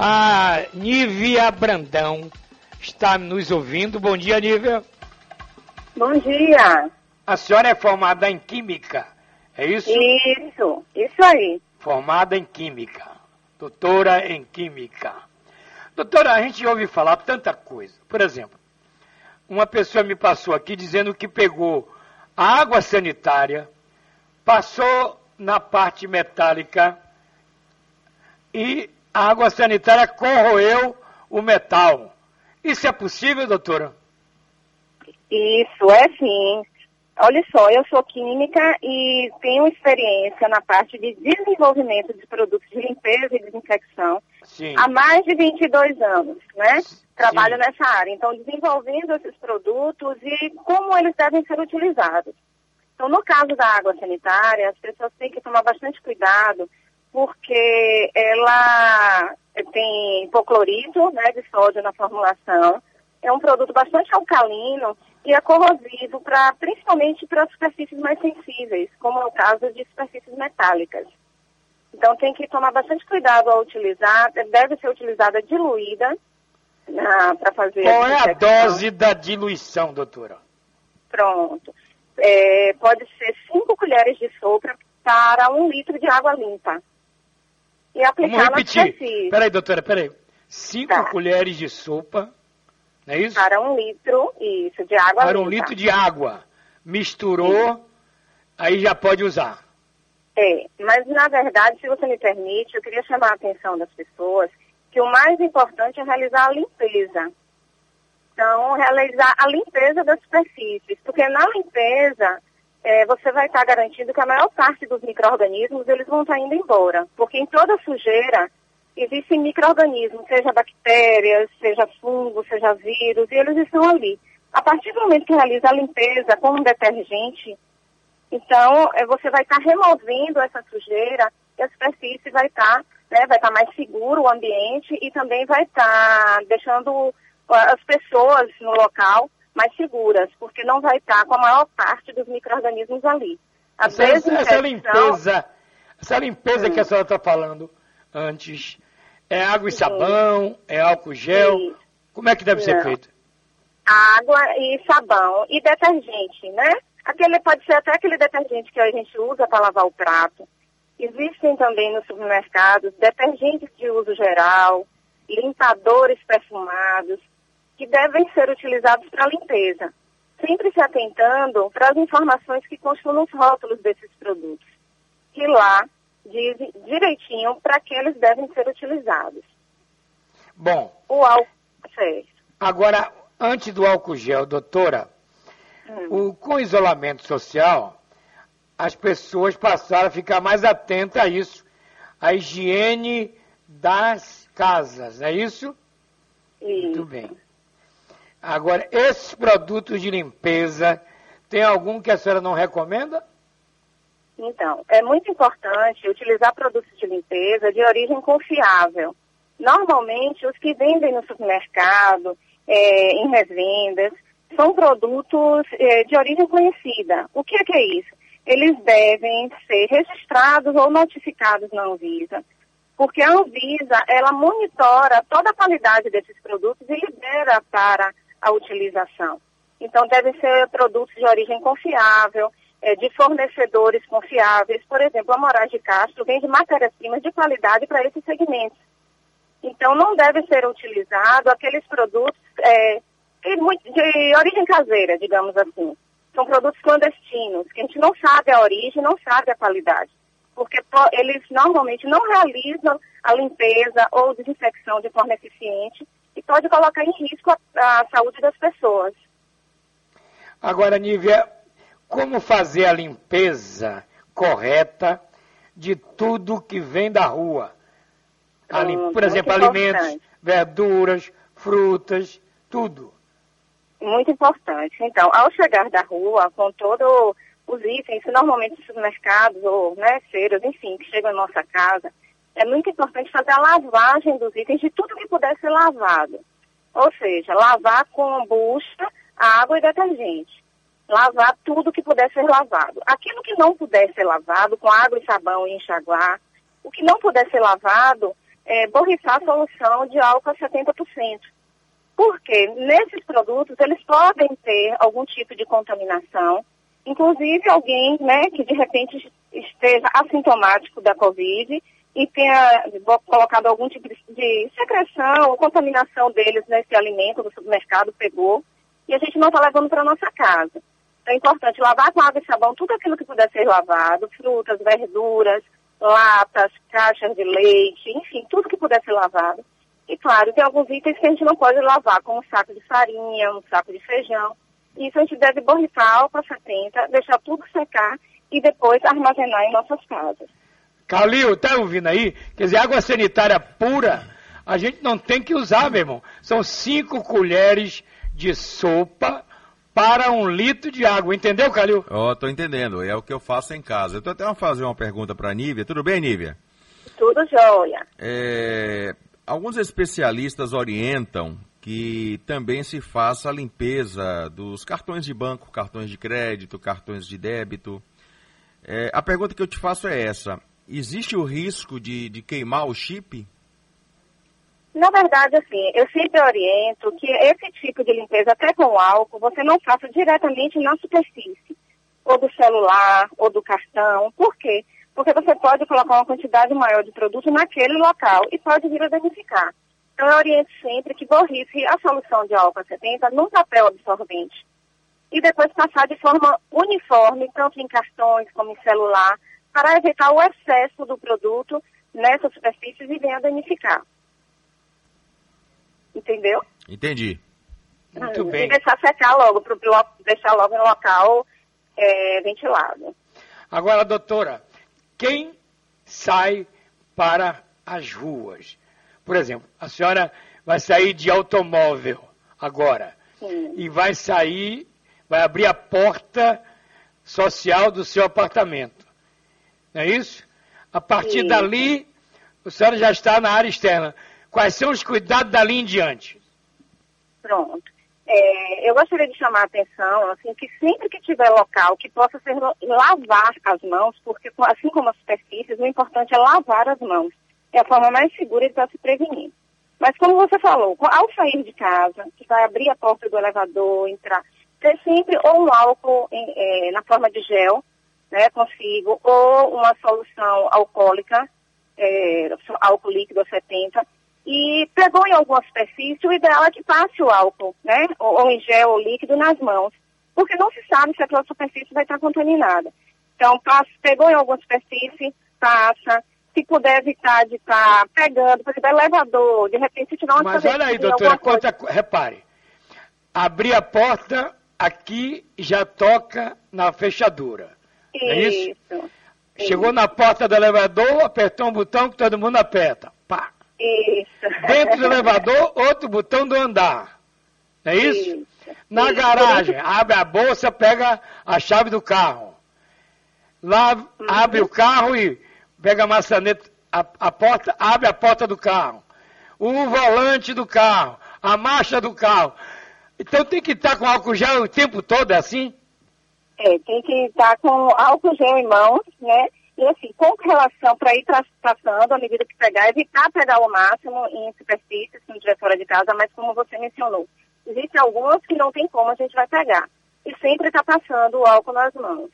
A Nívia Brandão está nos ouvindo. Bom dia, Nívia. Bom dia. A senhora é formada em Química, é isso? Isso, isso aí. Formada em Química. Doutora em Química. Doutora, a gente ouve falar tanta coisa. Por exemplo, uma pessoa me passou aqui dizendo que pegou a água sanitária, passou na parte metálica e a água sanitária corroeu o metal. Isso é possível, doutora? Isso, é sim. Olha só, eu sou química e tenho experiência na parte de desenvolvimento de produtos de limpeza e desinfecção Sim. há mais de 22 anos, né? Trabalho Sim. nessa área. Então, desenvolvendo esses produtos e como eles devem ser utilizados. Então, no caso da água sanitária, as pessoas têm que tomar bastante cuidado porque ela tem hipoclorito né, de sódio na formulação. É um produto bastante alcalino e é corrosivo, pra, principalmente para superfícies mais sensíveis, como é o caso de superfícies metálicas. Então tem que tomar bastante cuidado ao utilizar, deve ser utilizada diluída para fazer. Qual é a dose da diluição, doutora? Pronto. É, pode ser 5 colheres de sopa para um litro de água limpa. E aplicar Vamos repetir. Peraí, doutora, peraí. 5 tá. colheres de sopa não é isso? Para um litro, isso, de água Para um litro de água. Misturou, sim. aí já pode usar. É, mas na verdade, se você me permite, eu queria chamar a atenção das pessoas que o mais importante é realizar a limpeza. Então, realizar a limpeza das superfícies, porque na limpeza é, você vai estar garantindo que a maior parte dos micro-organismos eles vão estar indo embora, porque em toda sujeira existem micro-organismos, seja bactérias, seja fungo, seja vírus, e eles estão ali. A partir do momento que realiza a limpeza com um detergente, então é, você vai estar removendo essa sujeira e a superfície vai estar, né, vai estar mais seguro o ambiente e também vai estar deixando as pessoas no local mais seguras, porque não vai estar com a maior parte dos micro-organismos ali. A essa, essa limpeza, essa limpeza que a senhora está falando antes, é água e sabão? É álcool gel? Sim. Como é que deve Não. ser feito? Água e sabão e detergente, né? Aquele pode ser até aquele detergente que a gente usa para lavar o prato. Existem também nos supermercados detergentes de uso geral, limpadores perfumados, que devem ser utilizados para limpeza, sempre se atentando para as informações que constam nos rótulos desses produtos, que lá diz direitinho para que eles devem ser utilizados. Bom. O álcool, certo. Agora, antes do álcool gel, doutora, hum. o, com isolamento social, as pessoas passaram a ficar mais atentas a isso, a higiene das casas, não é isso? Isso. Muito bem. Agora, esses produtos de limpeza, tem algum que a senhora não recomenda? Então, é muito importante utilizar produtos de limpeza de origem confiável. Normalmente, os que vendem no supermercado, é, em revendas, são produtos é, de origem conhecida. O que é, que é isso? Eles devem ser registrados ou notificados na Anvisa, porque a Anvisa, ela monitora toda a qualidade desses produtos e libera para a utilização. Então, devem ser produtos de origem confiável, é, de fornecedores confiáveis. Por exemplo, a Moraes de Castro vende matérias-primas de qualidade para esses segmentos. Então, não deve ser utilizado aqueles produtos é, de origem caseira, digamos assim. São produtos clandestinos, que a gente não sabe a origem, não sabe a qualidade. Porque eles normalmente não realizam a limpeza ou desinfecção de forma eficiente pode colocar em risco a, a saúde das pessoas. Agora, Nívia, como fazer a limpeza correta de tudo que vem da rua. Hum, por exemplo, alimentos, verduras, frutas, tudo. Muito importante. Então, ao chegar da rua, com todos os itens, normalmente supermercados ou né, feiras, enfim, que chegam na nossa casa, é muito importante fazer a lavagem dos itens de tudo que puder ser lavado. Ou seja, lavar com bucha, água e detergente lavar tudo que puder ser lavado. Aquilo que não puder ser lavado, com água e sabão e enxaguar, o que não puder ser lavado, é, borrifar a solução de álcool a 70%. Porque nesses produtos eles podem ter algum tipo de contaminação, inclusive alguém né, que de repente esteja assintomático da Covid e tenha colocado algum tipo de secreção ou contaminação deles nesse alimento do supermercado, pegou, e a gente não está levando para nossa casa. Então é importante lavar com água e sabão tudo aquilo que puder ser lavado, frutas, verduras, latas, caixas de leite, enfim, tudo que puder ser lavado. E claro, tem alguns itens que a gente não pode lavar, como um saco de farinha, um saco de feijão. Isso a gente deve borrifar álcool 70, deixar tudo secar e depois armazenar em nossas casas. Calil, tá ouvindo aí? Quer dizer, água sanitária pura, a gente não tem que usar, meu irmão. São cinco colheres de sopa para um litro de água. Entendeu, Calil? Ó, oh, tô entendendo. É o que eu faço em casa. Eu tô até a fazer uma pergunta para a Nívia. Tudo bem, Nívia? Tudo jóia. É, alguns especialistas orientam que também se faça a limpeza dos cartões de banco, cartões de crédito, cartões de débito. É, a pergunta que eu te faço é essa: existe o risco de, de queimar o chip? Na verdade, assim, eu sempre oriento que esse tipo de limpeza, até com álcool, você não faça diretamente na superfície, ou do celular, ou do cartão. Por quê? Porque você pode colocar uma quantidade maior de produto naquele local e pode vir a danificar. Então, eu oriento sempre que borrife a solução de álcool 70 num papel absorvente. E depois passar de forma uniforme, tanto em cartões como em celular, para evitar o excesso do produto nessas superfícies e venha danificar. Entendeu? Entendi. Muito bem. E deixar secar logo, para deixar logo no local é, ventilado. Agora, doutora, quem sai para as ruas? Por exemplo, a senhora vai sair de automóvel agora Sim. e vai sair, vai abrir a porta social do seu apartamento. Não é isso? A partir dali, a senhora já está na área externa. Quais são os cuidados dali em diante? Pronto. É, eu gostaria de chamar a atenção, assim, que sempre que tiver local que possa ser lavar as mãos, porque assim como as superfícies, o importante é lavar as mãos. É a forma mais segura de estar se prevenir. Mas como você falou, ao sair de casa, que vai abrir a porta do elevador, entrar, ter sempre ou um álcool em, é, na forma de gel, né, consigo, ou uma solução alcoólica, é, álcool líquido a 70, e pegou em alguma superfície, o ideal é que passe o álcool, né? Ou, ou em gel ou líquido nas mãos. Porque não se sabe se aquela superfície vai estar contaminada. Então, passa, pegou em alguma superfície, passa. Se puder evitar de estar pegando, por exemplo, elevador, de repente se tiver uma Mas olha aí, doutora, repare. Abrir a porta aqui já toca na fechadura. Isso. É isso? Chegou na porta do elevador, apertou um botão que todo mundo aperta. Pá. Isso. Dentro do elevador, outro botão do andar. É isso? isso. Na isso. garagem, abre a bolsa, pega a chave do carro. Lá uhum. abre o carro e pega a maçaneta, a, a, porta, abre a porta do carro. O volante do carro, a marcha do carro. Então tem que estar com álcool gel o tempo todo, é assim? É, tem que estar com álcool gel em mãos, né? E assim, com relação para ir passando, à medida que pegar, evitar pegar o máximo em superfícies, não estiver fora de casa, mas como você mencionou, existem algumas que não tem como a gente vai pegar. E sempre está passando o álcool nas mãos.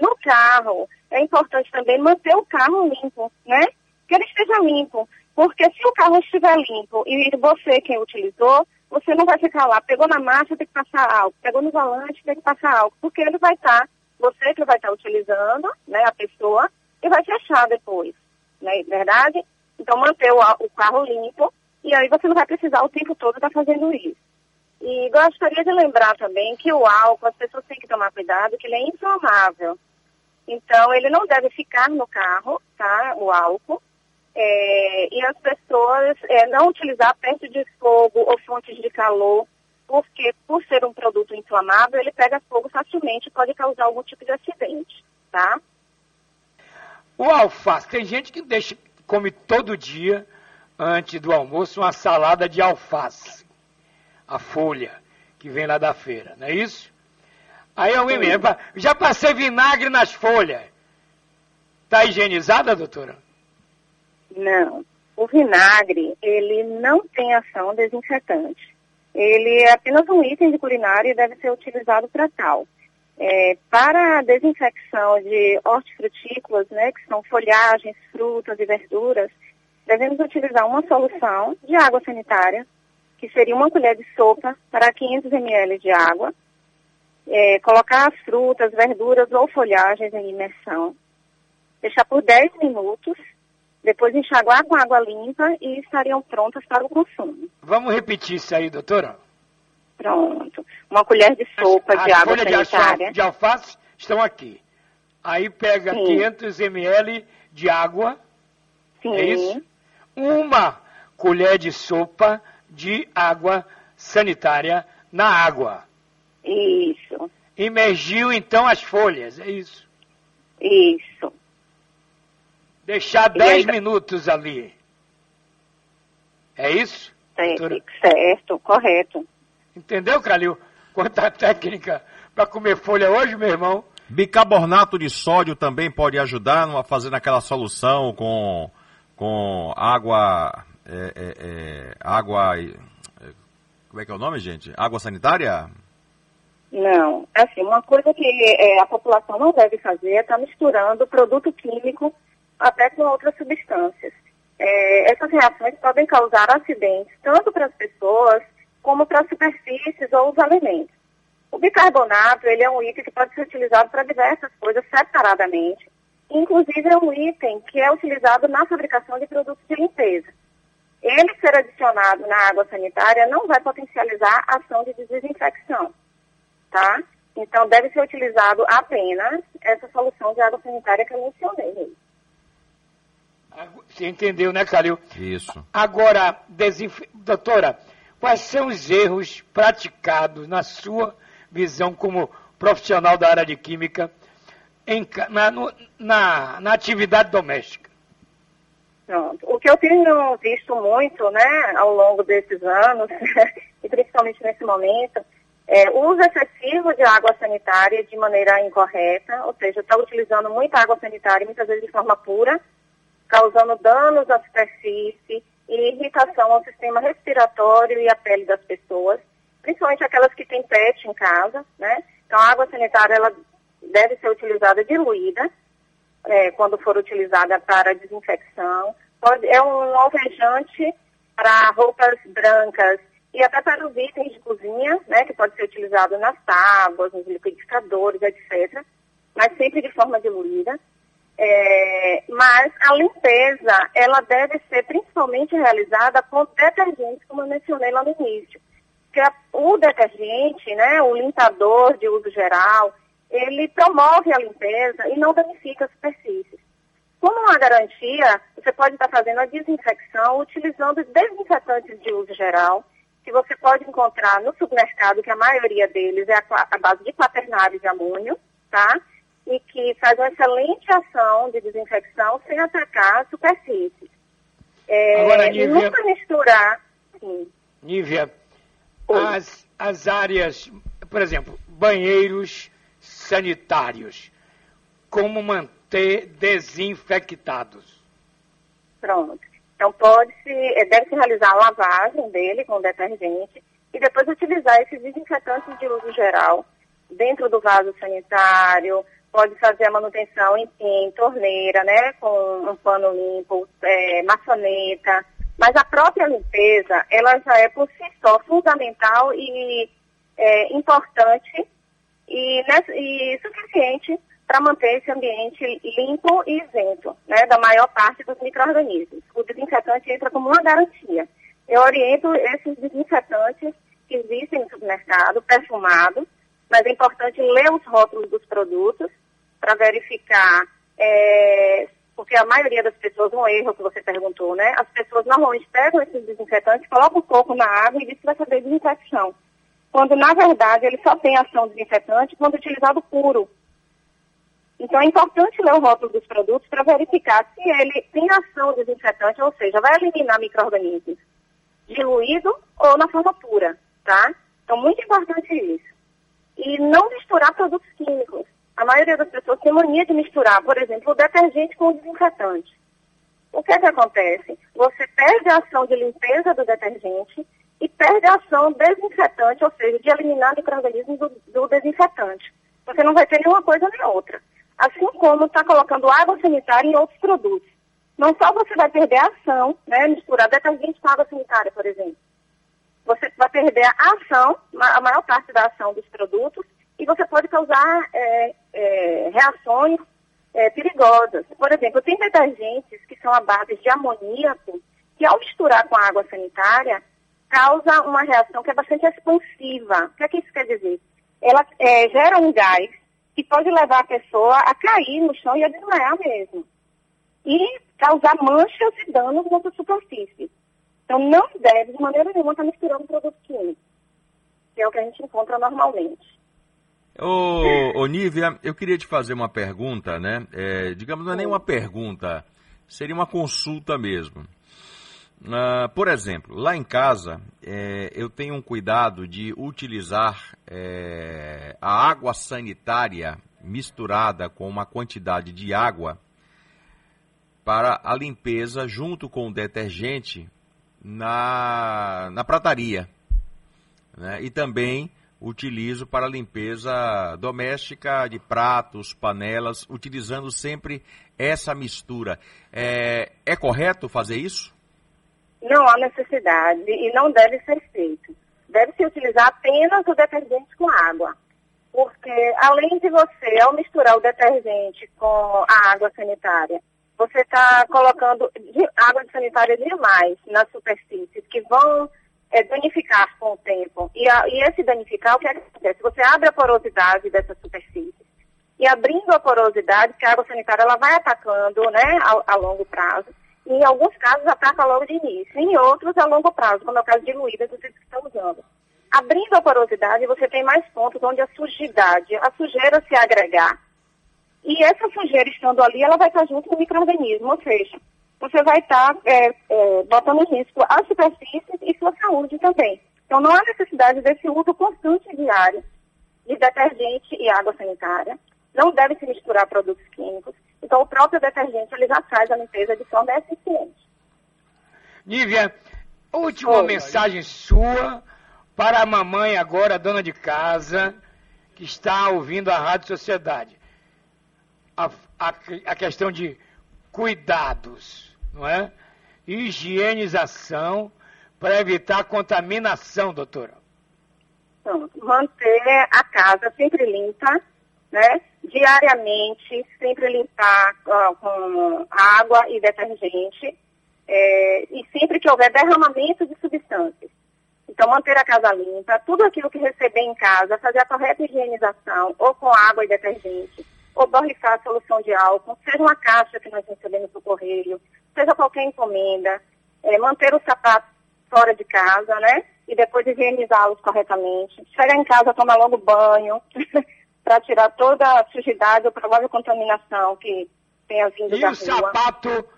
No carro, é importante também manter o carro limpo, né? Que ele esteja limpo. Porque se o carro estiver limpo e você quem utilizou, você não vai ficar lá, pegou na marcha, tem que passar álcool, pegou no volante, tem que passar álcool, porque ele vai estar, tá, você que vai estar tá utilizando, né, a pessoa, e vai fechar depois, não é verdade? Então, manter o, o carro limpo e aí você não vai precisar o tempo todo estar tá fazendo isso. E gostaria de lembrar também que o álcool, as pessoas têm que tomar cuidado, que ele é inflamável. Então, ele não deve ficar no carro, tá? O álcool. É, e as pessoas é, não utilizar perto de fogo ou fontes de calor, porque por ser um produto inflamável, ele pega fogo facilmente e pode causar algum tipo de acidente, tá? O alface, tem gente que deixa, come todo dia, antes do almoço, uma salada de alface. A folha que vem lá da feira, não é isso? Aí alguém me já passei vinagre nas folhas. Está higienizada, doutora? Não. O vinagre, ele não tem ação desinfetante. Ele é apenas um item de culinária e deve ser utilizado para tal. É, para a desinfecção de hortifrutícolas, né, que são folhagens, frutas e verduras, devemos utilizar uma solução de água sanitária, que seria uma colher de sopa para 500 ml de água, é, colocar as frutas, verduras ou folhagens em imersão, deixar por 10 minutos, depois enxaguar com água limpa e estariam prontas para o consumo. Vamos repetir isso aí, doutora? Pronto. Uma colher de sopa As de água folhas sanitária. de alface estão aqui. Aí pega Sim. 500 ml de água, Sim. é isso? uma colher de sopa de água sanitária na água. Isso. Imergiu então as folhas, é isso. Isso. Deixar E 10 aí- minutos ali. É isso? Certo, doutora? certo, correto. Entendeu, Calil? Quanta técnica para comer folha hoje, meu irmão. Bicarbonato de sódio também pode ajudar numa fazendo aquela solução com, com água. é, é, é, água. é, como é que é o nome, gente? Água sanitária? Não, assim, uma coisa que é, a população não deve fazer é estar misturando produto químico até com outras substâncias. É, essas reações podem causar acidentes tanto para as pessoas como para as superfícies ou os alimentos. O bicarbonato, ele é um item que pode ser utilizado para diversas coisas separadamente. Inclusive, é um item que é utilizado na fabricação de produtos de limpeza. Ele ser adicionado na água sanitária não vai potencializar a ação de desinfecção tá? Então, deve ser utilizado apenas essa solução de água sanitária que eu mencionei. Você entendeu, né, Calil? Isso. Agora, desinf... doutora, quais são os erros praticados na sua visão como profissional da área de química em na, no- na, na atividade doméstica? Pronto. O que eu tenho visto muito, né, ao longo desses anos, e principalmente nesse momento, é o uso excessivo de água sanitária de maneira incorreta, ou seja, está utilizando muita água sanitária, muitas vezes de forma pura, causando danos à superfície e irritação ao sistema respiratório e à pele das pessoas, principalmente aquelas que têm pet em casa, né? Então, a água sanitária, ela deve ser utilizada diluída, é, quando for utilizada para desinfecção. Pode, é um alvejante para roupas brancas e até para os itens de cozinha, né, que pode ser utilizado nas tábuas, nos liquidificadores, etc. Mas sempre de forma diluída. É, mas a limpeza, ela deve ser principalmente realizada com detergentes, como eu mencionei lá no início. Porque o detergente, né, o limpador de uso geral, ele promove a limpeza e não danifica as superfícies. Como uma garantia, você pode estar fazendo a desinfecção utilizando desinfetantes de uso geral, que você pode encontrar no supermercado, que a maioria deles é a, a base de quaternário de amônio, tá? E que faz uma excelente ação de desinfecção sem atacar a superfície. É, Agora, e Nívia- nunca misturar, sim, Nívia, Oi. as, as áreas, por exemplo, banheiros sanitários, como manter desinfectados? Pronto. Então pode-se, eh, deve-se realizar a lavagem dele com detergente e depois utilizar esses desinfetantes de uso geral dentro do vaso sanitário, pode fazer a manutenção em, em torneira, né, com um pano limpo, eh, maçaneta, mas a própria limpeza, ela já é por si só fundamental e eh, importante e, nessa- e suficiente para manter esse ambiente limpo e isento né, da maior parte dos micro-organismos. O desinfetante entra como uma garantia. Eu oriento esses desinfetantes que existem no supermercado, perfumados, mas é importante ler os rótulos dos produtos para verificar, é, porque a maioria das pessoas, um erro que você perguntou, né? As pessoas normalmente pegam esses desinfetantes, colocam um pouco na água e dizem vai fazer desinfecção quando na verdade ele só tem ação desinfetante quando utilizado puro. Então é importante ler o rótulo dos produtos para verificar se ele tem ação desinfetante, ou seja, vai eliminar micro-organismos diluído ou na forma pura, tá? Então muito importante isso. E não misturar produtos químicos. A maioria das pessoas tem mania de misturar, por exemplo, o detergente com o desinfetante. o que é que acontece? Você perde a ação de limpeza do detergente e perde a ação desinfetante, ou seja, de eliminar micro-organismos do, do desinfetante. Você não vai ter nenhuma coisa nem outra. Assim como está colocando água sanitária em outros produtos. Não só você vai perder a ação, né, misturar detergente com água sanitária, por exemplo. Você vai perder a ação, a maior parte da ação dos produtos, e você pode causar é, é, reações é, perigosas. Por exemplo, tem detergentes que são a base de amoníaco, que ao misturar com a água sanitária, causa uma reação que é bastante expansiva. O que, é que isso quer dizer? Ela é, gera um gás que pode levar a pessoa a cair no chão e a desmaiar mesmo. E causar manchas e danos nessa superfície. Então, não deve, de maneira nenhuma, estar misturando produtos químicos, que é o que a gente encontra normalmente. Ô, ô Nívia, eu queria te fazer uma pergunta, né? É, digamos, não é nem uma pergunta, seria uma consulta mesmo. Uh, por exemplo, lá em casa, é, eu tenho um cuidado de utilizar é, a água sanitária misturada com uma quantidade de água para a limpeza junto com o detergente na, na prataria. Né? E também utilizo para limpeza doméstica de pratos, panelas, utilizando sempre essa mistura. É, é correto fazer isso? Não há necessidade e não deve ser feito. Deve-se utilizar apenas o detergente com água. Porque além de você, ao misturar o detergente com a água sanitária, você está colocando água sanitária demais nas superfícies que vão é, danificar com o tempo. E, a, e esse danificar, o que acontece? Você abre a porosidade dessa superfície. E abrindo a porosidade, que a água sanitária ela vai atacando né, a, a longo prazo. E em alguns casos ataca logo de início. Em outros, a longo prazo, como é o caso diluída do que estão usando. Abrindo a porosidade, você tem mais pontos onde a sujidade, a sujeira se agregar. E essa sujeira estando ali, ela vai estar junto com o microorganismo, ou seja, você vai estar é, é, botando em risco a superfície e sua saúde também. Então, não há necessidade desse uso constante diário de detergente e água sanitária. Não deve se misturar produtos químicos. Então, o próprio detergente ele já faz a limpeza de forma eficiente. Nívia, última Oi. mensagem sua para a mamãe agora, dona de casa, que está ouvindo a Rádio Sociedade. A, a, a questão de cuidados, não é? Higienização para evitar contaminação, doutora. Então, manter a casa sempre limpa, né? Diariamente, sempre limpar com água e detergente. É, e sempre que houver derramamento de substâncias. Então, manter a casa limpa, tudo aquilo que receber em casa, fazer a correta higienização, ou com água e detergente, ou borrifar a solução de álcool, seja uma caixa que nós recebemos do correio, seja qualquer encomenda, é, manter os sapatos fora de casa, né? E depois higienizá-los corretamente. Chegar em casa, tomar logo banho, para tirar toda a sujidade ou provável contaminação que tenha vindo e da o Sapato,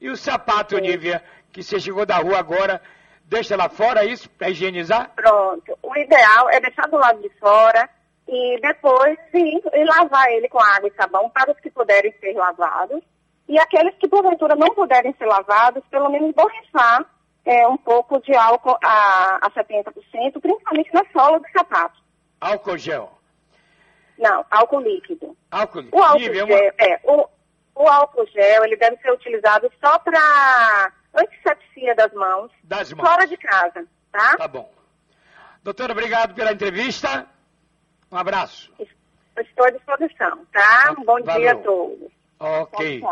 e o sapato, Sim. Nívia, que você chegou da rua agora, deixa lá fora isso para higienizar? Pronto. O ideal é deixar do lado de fora, e depois sim, e lavar ele com água e sabão para os que puderem ser lavados. E aqueles que porventura não puderem ser lavados, pelo menos borrifar é, um pouco de álcool a, a 70%, principalmente na sola do sapato. Álcool gel? Não, álcool líquido. Álcool líquido. O álcool gel, uma... é, o, o álcool gel, ele deve ser utilizado só para antisepsia das mãos, das mãos, fora de casa, tá? Tá bom. Doutora, obrigado pela entrevista. Um abraço. Estou à disposição, tá? Um bom Valeu. dia a todos. Ok.